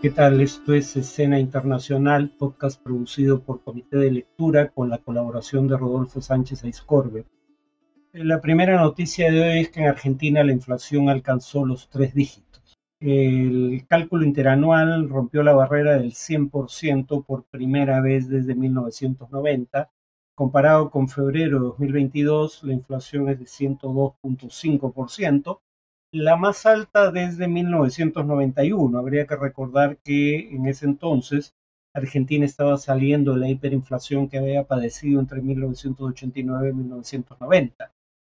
¿Qué tal? Esto es Escena Internacional, podcast producido por Comité de Lectura con la colaboración de Rodolfo Sánchez Aiscorbe. La primera noticia de hoy es que en Argentina la inflación alcanzó los tres dígitos. El cálculo interanual rompió la barrera del 100% por primera vez desde 1990. Comparado con febrero de 2022, la inflación es de 102.5%, la más alta desde 1991. Habría que recordar que en ese entonces Argentina estaba saliendo de la hiperinflación que había padecido entre 1989 y 1990.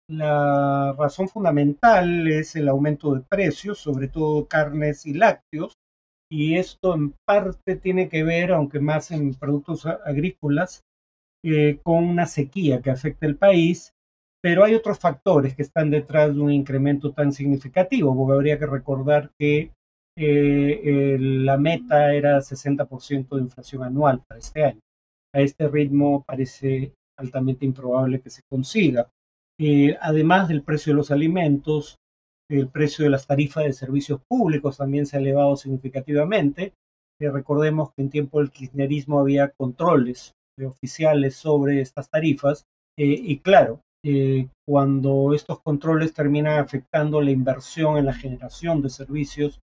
La razón fundamental es el aumento de precios, sobre todo carnes y lácteos, y esto en parte tiene que ver, aunque más en productos agrícolas, eh, con una sequía que afecta el país pero hay otros factores que están detrás de un incremento tan significativo, porque habría que recordar que eh, la meta era 60% de inflación anual para este año. A este ritmo parece altamente improbable que se consiga. Eh, además del precio de los alimentos, el precio de las tarifas de servicios públicos también se ha elevado significativamente. Eh, recordemos que en tiempo del kirchnerismo había controles oficiales sobre estas tarifas y claro, eh, cuando estos controles terminan afectando la inversión en la generación de servicios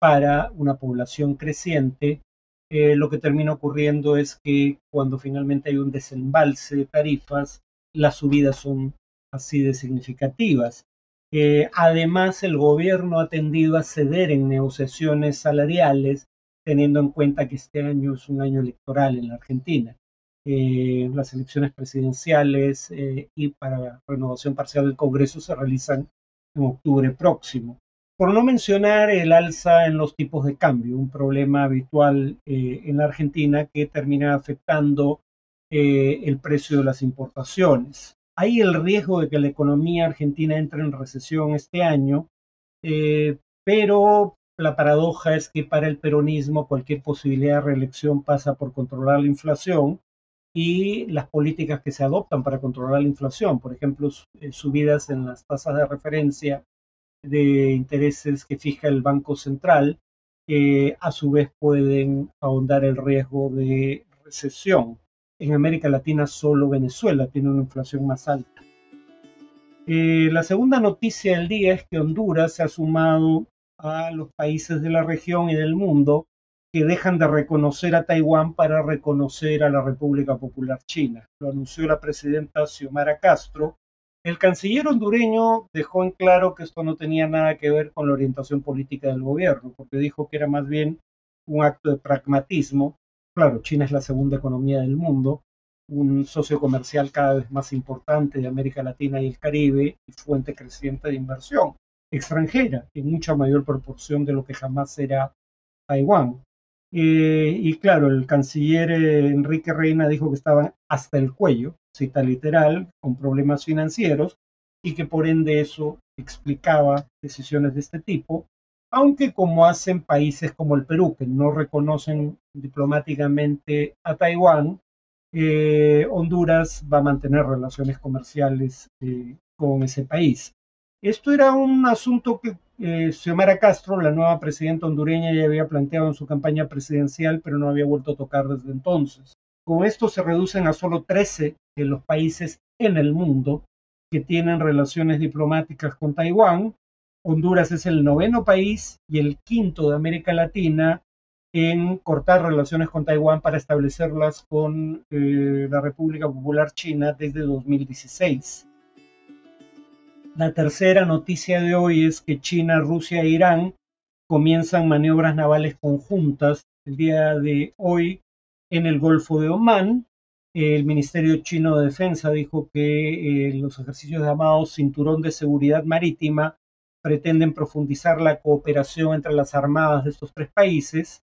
para una población creciente, eh, lo que termina ocurriendo es que cuando finalmente hay un desembalse de tarifas, las subidas son así de significativas. Eh, además, el gobierno ha tendido a ceder en negociaciones salariales, teniendo en cuenta que este año es un año electoral en la Argentina. Eh, las elecciones presidenciales eh, y para renovación parcial del Congreso se realizan en octubre próximo. Por no mencionar el alza en los tipos de cambio, un problema habitual eh, en la Argentina que termina afectando el precio de las importaciones. Hay el riesgo de que la economía argentina entre en recesión este año, pero la paradoja es que para el peronismo cualquier posibilidad de reelección pasa por controlar la inflación y las políticas que se adoptan para controlar la inflación, por ejemplo, eh, subidas en las tasas de referencia de intereses que fija el Banco Central, que a su vez pueden ahondar el riesgo de recesión. En América Latina solo Venezuela tiene una inflación más alta. Eh, la segunda noticia del día es que Honduras se ha sumado a los países de la región y del mundo que dejan de reconocer a Taiwán para reconocer a la República Popular China. Lo anunció la presidenta Xiomara Castro. El canciller hondureño dejó en claro que esto no tenía nada que ver con la orientación política del gobierno, porque dijo que era más bien un acto de pragmatismo. Claro, China es la segunda economía del mundo, un socio comercial cada vez más importante de América Latina y el Caribe y fuente creciente de inversión extranjera, en mucha mayor proporción de lo que jamás era Taiwán. Eh, y claro, el canciller eh, Enrique Reina dijo que estaban hasta el cuello, cita literal, con problemas financieros y que por ende eso explicaba decisiones de este tipo, aunque como hacen países como el Perú, que no reconocen diplomáticamente a Taiwán, eh, Honduras va a mantener relaciones comerciales con ese país. Esto era un asunto que eh, Xiomara Castro, la nueva presidenta hondureña, ya había planteado en su campaña presidencial, pero no había vuelto a tocar desde entonces. Con esto se reducen a solo 13 de los países en el mundo que tienen relaciones diplomáticas con Taiwán. Honduras es el noveno país y el quinto de América Latina en cortar relaciones con Taiwán para establecerlas con eh, la República Popular China desde 2016. La tercera noticia de hoy es que China, Rusia e Irán comienzan maniobras navales conjuntas el día de hoy en el Golfo de Omán. El Ministerio Chino de Defensa dijo que eh, los ejercicios llamados Cinturón de Seguridad Marítima pretenden profundizar la cooperación entre las armadas de estos tres países.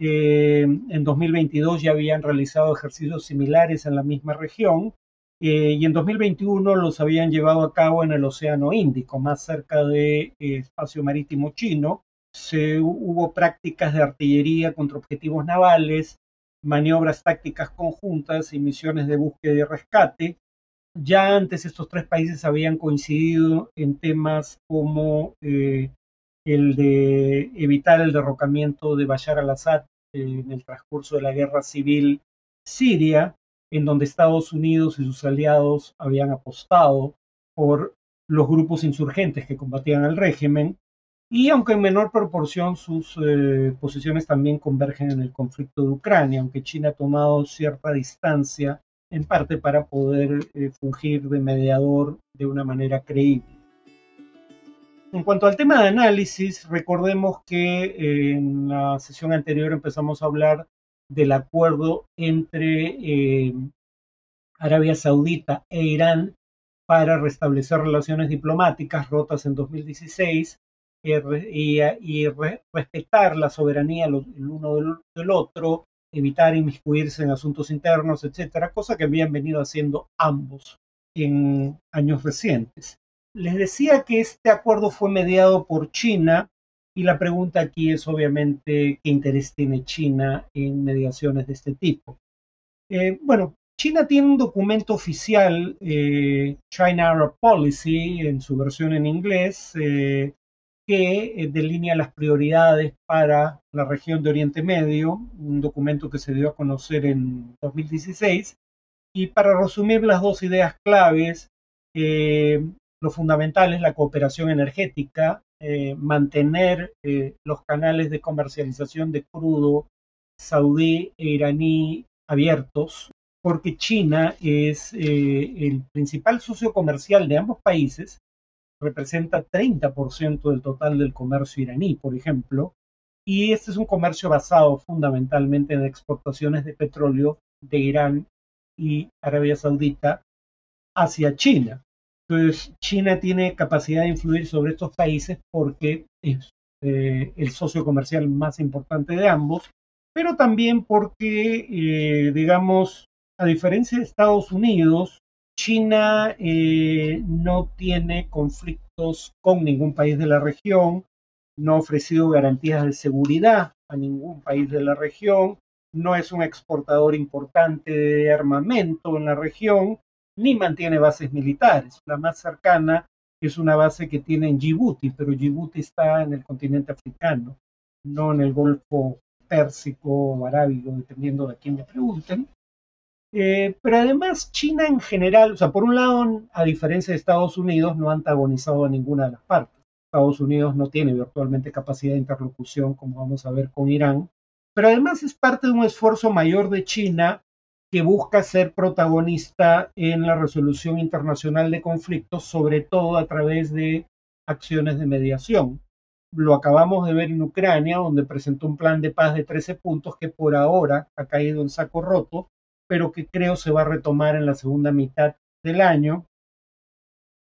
Eh, en 2022 ya habían realizado ejercicios similares en la misma región eh, y en 2021 los habían llevado a cabo en el Océano Índico, más cerca del de, eh, espacio marítimo chino. Se, hubo prácticas de artillería contra objetivos navales, maniobras tácticas conjuntas y misiones de búsqueda y rescate. Ya antes estos tres países habían coincidido en temas como eh, el de evitar el derrocamiento de Bashar al-Assad en el transcurso de la guerra civil siria, en donde Estados Unidos y sus aliados habían apostado por los grupos insurgentes que combatían al régimen, y aunque en menor proporción sus eh, posiciones también convergen en el conflicto de Ucrania, aunque China ha tomado cierta distancia en parte para poder eh, fungir de mediador de una manera creíble. En cuanto al tema de análisis, recordemos que eh, en la sesión anterior empezamos a hablar del acuerdo entre eh, Arabia Saudita e Irán para restablecer relaciones diplomáticas rotas en 2016 y, respetar la soberanía el uno del, otro, evitar inmiscuirse en asuntos internos, etcétera, cosa que habían venido haciendo ambos en años recientes. Les decía que este acuerdo fue mediado por China y la pregunta aquí es obviamente qué interés tiene China en mediaciones de este tipo. Eh, bueno, China tiene un documento oficial, eh, China Arab Policy, en su versión en inglés, eh, que delinea las prioridades para la región de Oriente Medio, un documento que se dio a conocer en 2016. Y para resumir las dos ideas claves, lo fundamental es la cooperación energética, eh, mantener eh, los canales de comercialización de crudo saudí e iraní abiertos, porque China es eh, el principal socio comercial de ambos países, representa 30% del total del comercio iraní, por ejemplo, y este es un comercio basado fundamentalmente en exportaciones de petróleo de Irán y Arabia Saudita hacia China. Entonces, China tiene capacidad de influir sobre estos países porque es eh, el socio comercial más importante de ambos, pero también porque, eh, digamos, a diferencia de Estados Unidos, China eh, no tiene conflictos con ningún país de la región, no ha ofrecido garantías de seguridad a ningún país de la región, no es un exportador importante de armamento en la región ni mantiene bases militares. La más cercana es una base que tiene en Djibouti, pero Djibouti está en el continente africano, no en el Golfo Pérsico o Arábigo, dependiendo de quién me pregunten. Eh, pero además China en general, o sea, por un lado, a diferencia de Estados Unidos, no ha antagonizado a ninguna de las partes. Estados Unidos no tiene virtualmente capacidad de interlocución, como vamos a ver con Irán, pero además es parte de un esfuerzo mayor de China que busca ser protagonista en la resolución internacional de conflictos, sobre todo a través de acciones de mediación. Lo acabamos de ver en Ucrania, donde presentó un plan de paz de 13 puntos que por ahora ha caído en saco roto, pero que creo se va a retomar en la segunda mitad del año.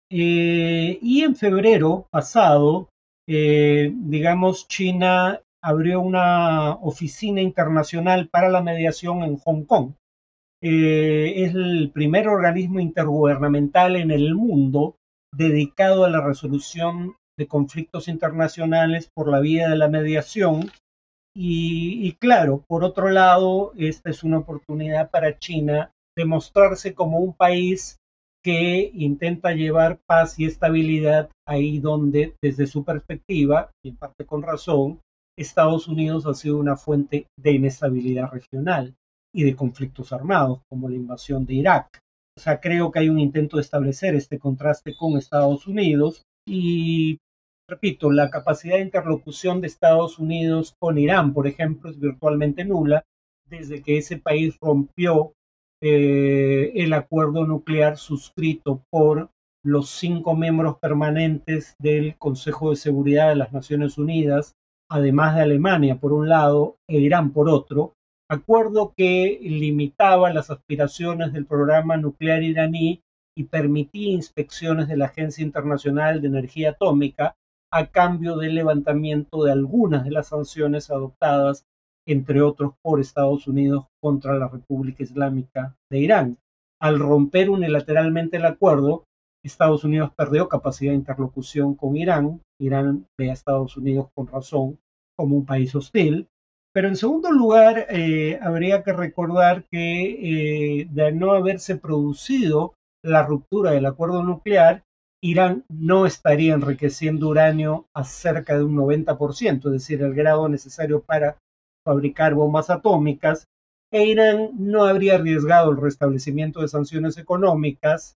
Eh, y en febrero pasado, eh, digamos, China abrió una oficina internacional para la mediación en Hong Kong eh, es el primer organismo intergubernamental en el mundo dedicado a la resolución de conflictos internacionales por la vía de la mediación. Y, claro, por otro lado, esta es una oportunidad para China de mostrarse como un país que intenta llevar paz y estabilidad ahí donde, desde su perspectiva, y en parte con razón, Estados Unidos ha sido una fuente de inestabilidad regional y de conflictos armados, como la invasión de Irak. O sea, creo que hay un intento de establecer este contraste con Estados Unidos y, repito, la capacidad de interlocución de Estados Unidos con Irán, por ejemplo, es virtualmente nula desde que ese país rompió eh, el acuerdo nuclear suscrito por los cinco miembros permanentes del Consejo de Seguridad de las Naciones Unidas, además de Alemania por un lado e Irán por otro, acuerdo que limitaba las aspiraciones del programa nuclear iraní y permitía inspecciones de la Agencia Internacional de Energía Atómica a cambio del levantamiento de algunas de las sanciones adoptadas, entre otros por Estados Unidos contra la República Islámica de Irán. Al romper unilateralmente el acuerdo, Estados Unidos perdió capacidad de interlocución con Irán. Irán ve a Estados Unidos con razón como un país hostil pero en segundo lugar, eh, habría que recordar que eh, de no haberse producido la ruptura del acuerdo nuclear, Irán no estaría enriqueciendo uranio a cerca de un 90%, es decir, el grado necesario para fabricar bombas atómicas, e Irán no habría arriesgado el restablecimiento de sanciones económicas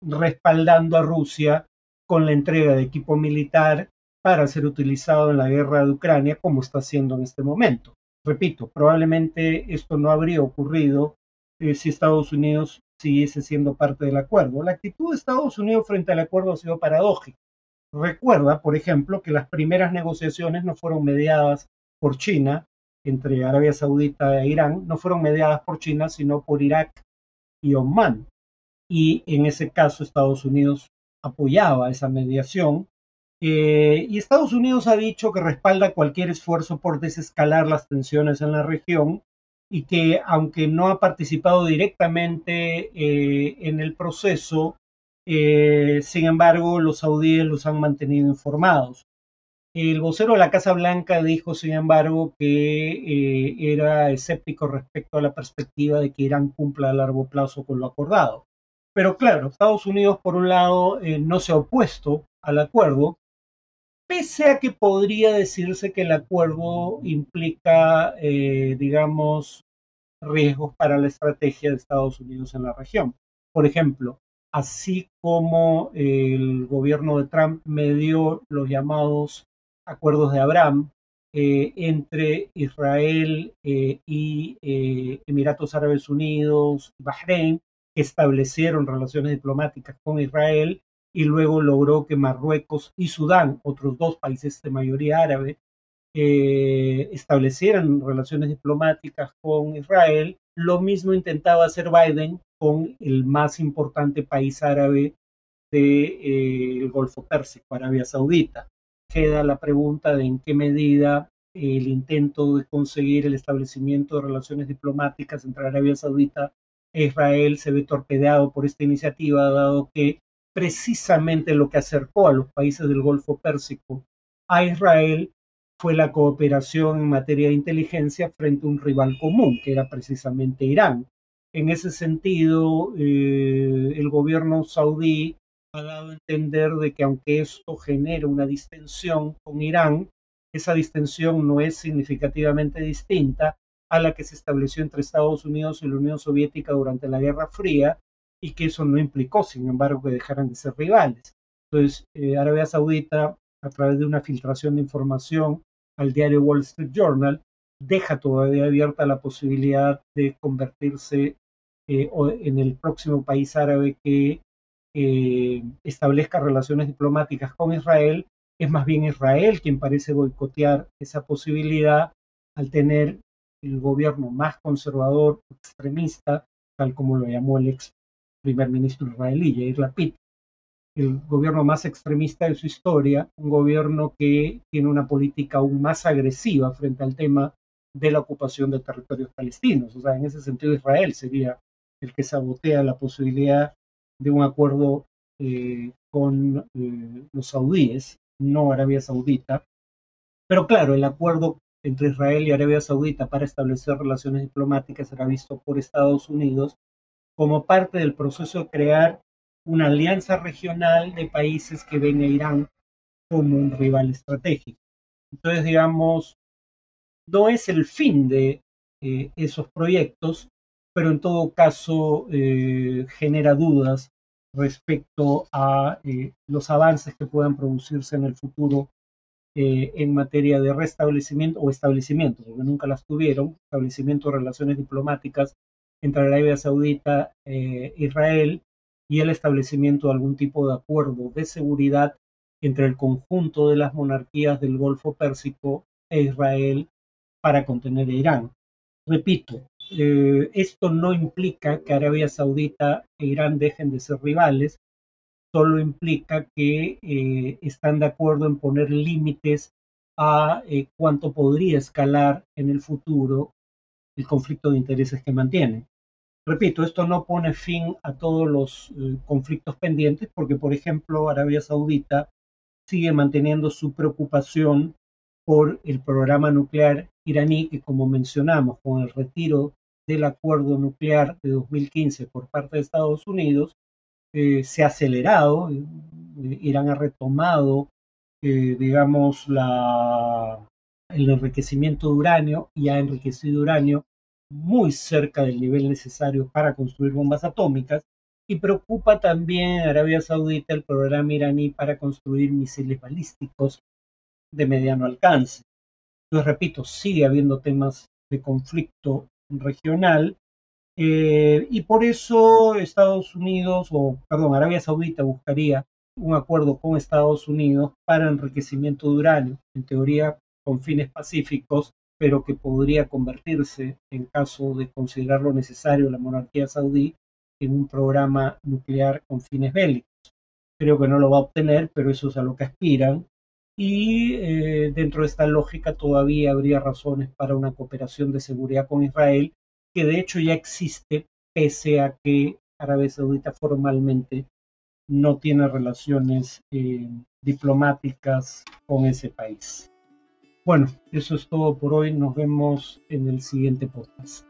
respaldando a Rusia con la entrega de equipo militar para ser utilizado en la guerra de Ucrania como está haciendo en este momento. Repito, probablemente esto no habría ocurrido eh, si Estados Unidos siguiese siendo parte del acuerdo. La actitud de Estados Unidos frente al acuerdo ha sido paradójica. Recuerda, por ejemplo, que las primeras negociaciones no fueron mediadas por China entre Arabia Saudita e Irán, no fueron mediadas por China, sino por Irak y Oman. Y en ese caso Estados Unidos apoyaba esa mediación. Eh, y Estados Unidos ha dicho que respalda cualquier esfuerzo por desescalar las tensiones en la región y que aunque no ha participado directamente eh, en el proceso, eh, sin embargo los saudíes los han mantenido informados. El vocero de la Casa Blanca dijo, sin embargo, que eh, era escéptico respecto a la perspectiva de que Irán cumpla a largo plazo con lo acordado. Pero claro, Estados Unidos, por un lado, no se ha opuesto al acuerdo, pese a que podría decirse que el acuerdo implica, eh, digamos, riesgos para la estrategia de Estados Unidos en la región. Por ejemplo, así como el gobierno de Trump medió los llamados acuerdos de Abraham eh, entre Israel eh, y Emiratos Árabes Unidos y Bahrein, que establecieron relaciones diplomáticas con Israel y luego logró que Marruecos y Sudán, otros dos países de mayoría árabe, eh, establecieran relaciones diplomáticas con Israel. Lo mismo intentaba hacer Biden con el más importante país árabe del eh, Golfo Pérsico, Arabia Saudita. Queda la pregunta de en qué medida el intento de conseguir el establecimiento de relaciones diplomáticas entre Arabia Saudita e Israel se ve torpedeado por esta iniciativa, dado que precisamente lo que acercó a los países del Golfo Pérsico a Israel fue la cooperación en materia de inteligencia frente a un rival común, que era precisamente Irán. En ese sentido, eh, el gobierno saudí ha dado a entender de que aunque esto genera una distensión con Irán, esa distensión no es significativamente distinta a la que se estableció entre Estados Unidos y la Unión Soviética durante la Guerra Fría, y que eso no implicó, sin embargo, que dejaran de ser rivales. Entonces, eh, Arabia Saudita, a través de una filtración de información al diario Wall Street Journal, deja todavía abierta la posibilidad de convertirse eh, en el próximo país árabe que eh, establezca relaciones diplomáticas con Israel. Es más bien Israel quien parece boicotear esa posibilidad al tener el gobierno más conservador, extremista, tal como lo llamó el ex primer ministro israelí, Yair Lapid, el gobierno más extremista de su historia, un gobierno que tiene una política aún más agresiva frente al tema de la ocupación de territorios palestinos. O sea, en ese sentido Israel sería el que sabotea la posibilidad de un acuerdo eh, con eh, los saudíes, no Arabia Saudita. Pero claro, el acuerdo entre Israel y Arabia Saudita para establecer relaciones diplomáticas será visto por Estados Unidos como parte del proceso de crear una alianza regional de países que ven a Irán como un rival estratégico. Entonces, digamos, no es el fin de eh, esos proyectos, pero en todo caso eh, genera dudas respecto a eh, los avances que puedan producirse en el futuro en materia de restablecimiento o establecimiento, porque nunca las tuvieron, establecimiento de relaciones diplomáticas entre Arabia Saudita e Israel y el establecimiento de algún tipo de acuerdo de seguridad entre el conjunto de las monarquías del Golfo Pérsico e Israel para contener a Irán. Repito, eh, esto no implica que Arabia Saudita e Irán dejen de ser rivales, solo implica que eh, están de acuerdo en poner límites a cuánto podría escalar en el futuro el conflicto de intereses que mantienen. Repito, esto no pone fin a todos los eh, conflictos pendientes porque, por ejemplo, Arabia Saudita sigue manteniendo su preocupación por el programa nuclear iraní, que como mencionamos, con el retiro del acuerdo nuclear de 2015 por parte de Estados Unidos, eh, se ha acelerado. Irán ha retomado, digamos, la, el enriquecimiento de uranio y ha enriquecido uranio muy cerca del nivel necesario para construir bombas atómicas y preocupa también a Arabia Saudita el programa iraní para construir misiles balísticos de mediano alcance. Entonces, repito, sigue habiendo temas de conflicto regional eh, y por eso Estados Unidos, o perdón, Arabia Saudita buscaría un acuerdo con Estados Unidos para enriquecimiento de uranio, en teoría con fines pacíficos, pero que podría convertirse, en caso de considerarlo necesario la monarquía saudí, en un programa nuclear con fines bélicos. Creo que no lo va a obtener, pero eso es a lo que aspiran. Y eh, dentro de esta lógica todavía habría razones para una cooperación de seguridad con Israel, que de hecho ya existe, pese a que Arabia Saudita formalmente no tiene relaciones eh, diplomáticas con ese país. Bueno, eso es todo por hoy. Nos vemos en el siguiente podcast.